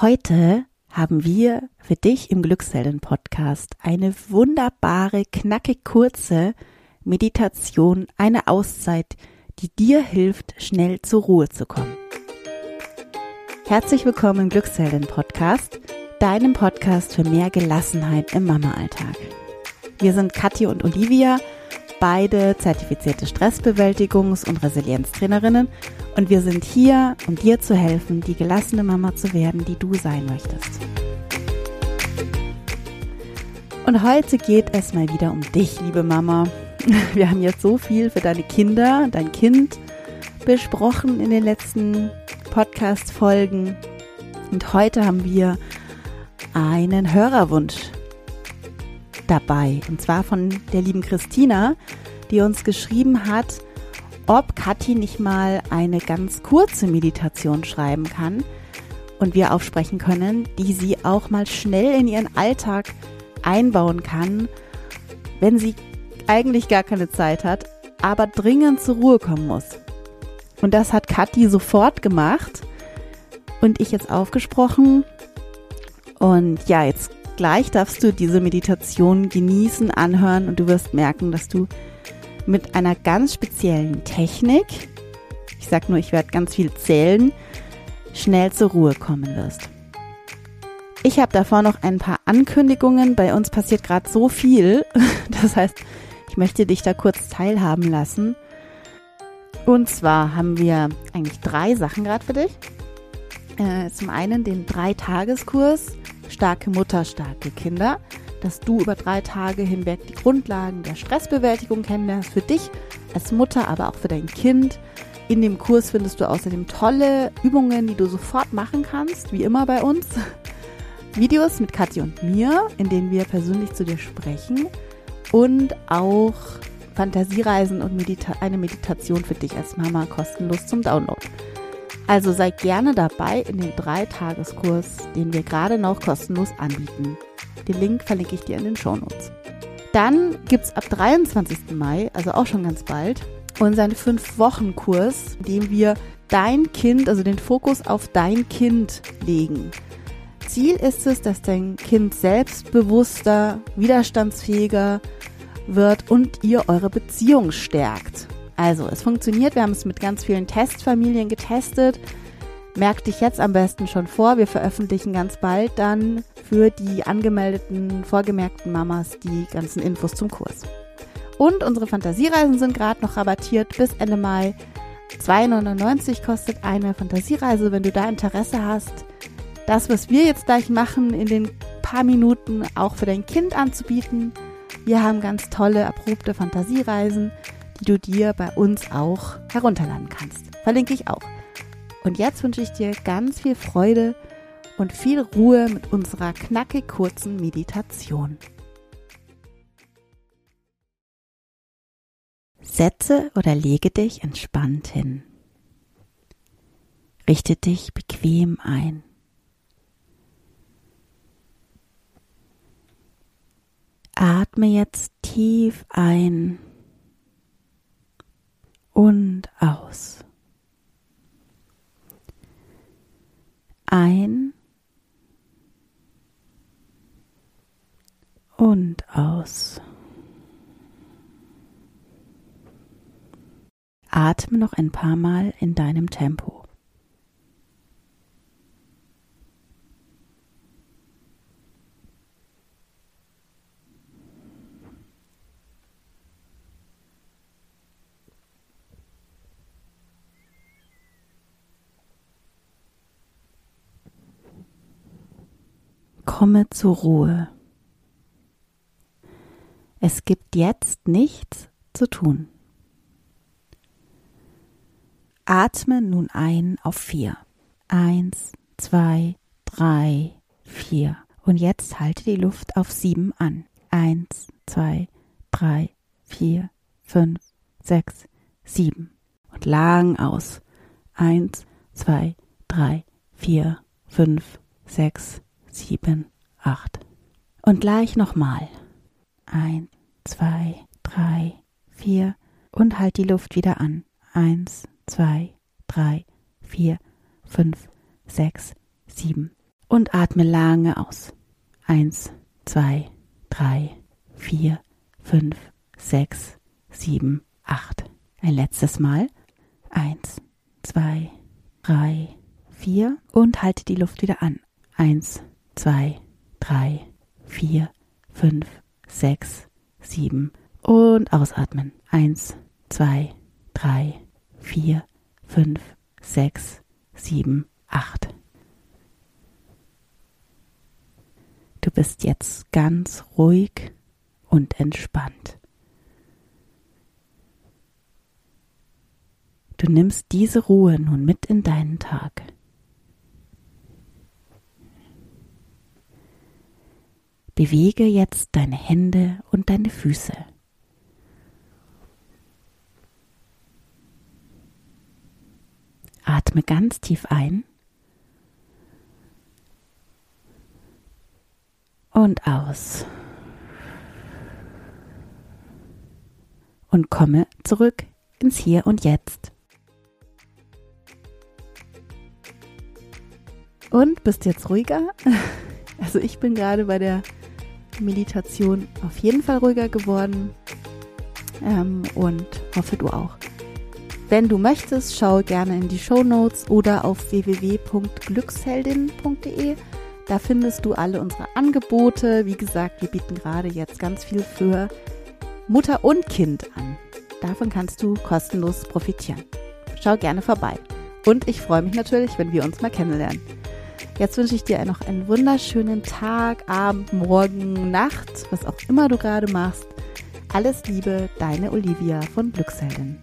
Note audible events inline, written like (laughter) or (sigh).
Heute haben wir für dich im Glückselden-Podcast eine wunderbare, knackig kurze Meditation, eine Auszeit, die dir hilft, schnell zur Ruhe zu kommen. Herzlich willkommen im Glückselden-Podcast, deinem Podcast für mehr Gelassenheit im Mama-Alltag. Wir sind Kathi und Olivia, beide zertifizierte Stressbewältigungs- und Resilienztrainerinnen und wir sind hier, um dir zu helfen, die gelassene Mama zu werden, die du sein möchtest. Und heute geht es mal wieder um dich, liebe Mama. (laughs) Wir haben jetzt so viel für deine Kinder, dein Kind besprochen in den letzten Podcast-Folgen. Und heute haben wir einen Hörerwunsch dabei. Und zwar von der lieben Christina, die uns geschrieben hat, ob Kathi nicht mal eine ganz kurze Meditation schreiben kann und wir aufsprechen können, die sie auch mal schnell in ihren Alltag einbauen kann, wenn sie eigentlich gar keine Zeit hat, aber dringend zur Ruhe kommen muss. Und das hat Kathi sofort gemacht und ich jetzt aufgesprochen. Und ja, jetzt gleich darfst du diese Meditation genießen, anhören und du wirst merken, dass du mit einer ganz speziellen Technik, ich sag nur, ich werde ganz viel zählen, schnell zur Ruhe kommen wirst. Ich habe davor noch ein paar Ankündigungen. Bei uns passiert gerade so viel. (laughs) Das heißt, ich möchte dich da kurz teilhaben lassen. Und zwar haben wir eigentlich drei Sachen gerade für dich. Äh, zum einen den Dreitageskurs Starke Mutter, starke Kinder dass du über drei Tage hinweg die Grundlagen der Stressbewältigung kennenlernst für dich als Mutter, aber auch für dein Kind. In dem Kurs findest du außerdem tolle Übungen, die du sofort machen kannst, wie immer bei uns. Videos mit Kathi und mir, in denen wir persönlich zu dir sprechen und auch Fantasiereisen und Medita eine Meditation für dich als Mama kostenlos zum Download. Also sei gerne dabei in dem Dreitageskurs, den wir gerade noch kostenlos anbieten. Den Link verlinke ich dir in den Shownotes. Dann gibt es ab 23. Mai, also auch schon ganz bald, unseren 5-Wochen-Kurs, in dem wir dein Kind, also den Fokus auf dein Kind legen. Ziel ist es, dass dein Kind selbstbewusster, widerstandsfähiger wird und ihr eure Beziehung stärkt. Also, es funktioniert. Wir haben es mit ganz vielen Testfamilien getestet. Merk dich jetzt am besten schon vor. Wir veröffentlichen ganz bald dann für die angemeldeten, vorgemerkten Mamas die ganzen Infos zum Kurs. Und unsere Fantasiereisen sind gerade noch rabattiert bis Ende Mai. 2,99 kostet eine Fantasiereise, wenn du da Interesse hast. Das, was wir jetzt gleich machen, in den paar Minuten auch für dein Kind anzubieten. Wir haben ganz tolle, erprobte Fantasiereisen, die du dir bei uns auch herunterladen kannst. Verlinke ich auch. Und jetzt wünsche ich dir ganz viel Freude und viel Ruhe mit unserer knackig kurzen Meditation. Setze oder lege dich entspannt hin. Richte dich bequem ein. Atme jetzt tief ein und aus. Ein und aus. Atme noch ein paar Mal in deinem Tempo. komme zur Ruhe. Es gibt jetzt nichts zu tun. Atme nun ein auf vier. Eins, zwei, drei, vier. Und jetzt halte die Luft auf sieben an. Eins, zwei, drei, vier, fünf, sechs, sieben. Und lang aus. Eins, zwei, drei, vier, fünf, sechs, sieben, acht. Und gleich nochmal. Eins, zwei, drei, vier und halt die Luft wieder an. Eins, zwei, drei, vier, fünf, sechs, sieben, Und atme lange aus. Eins, zwei, drei, vier, fünf, sechs, sieben, acht. Ein letztes Mal. Eins, zwei, drei, vier und halte die Luft wieder an. Eins, zwei, drei, vier, fünf, sechs, sieben und ausatmen. Eins, zwei, drei, vier, fünf, sechs, sieben, acht. Du bist jetzt ganz ruhig und entspannt. Du nimmst diese Ruhe nun mit in deinen Tag. Bewege jetzt deine Hände und deine Füße. Atme ganz tief ein und aus. Und komme zurück ins Hier und Jetzt. Und bist jetzt ruhiger? (laughs) Also ich bin gerade bei der Meditation auf jeden Fall ruhiger geworden ähm, und hoffe du auch. Wenn du möchtest, schau gerne in die Show Notes oder auf www.glücksheldin.de. Da findest du alle unsere Angebote. Wie gesagt, wir bieten gerade jetzt ganz viel für Mutter und Kind an. Davon kannst du kostenlos profitieren. Schau gerne vorbei. Und ich freue mich natürlich, wenn wir uns mal kennenlernen. Jetzt wünsche ich dir noch einen wunderschönen Tag, Abend, Morgen, Nacht, was auch immer du gerade machst. Alles Liebe, deine Olivia von Glücksheldin.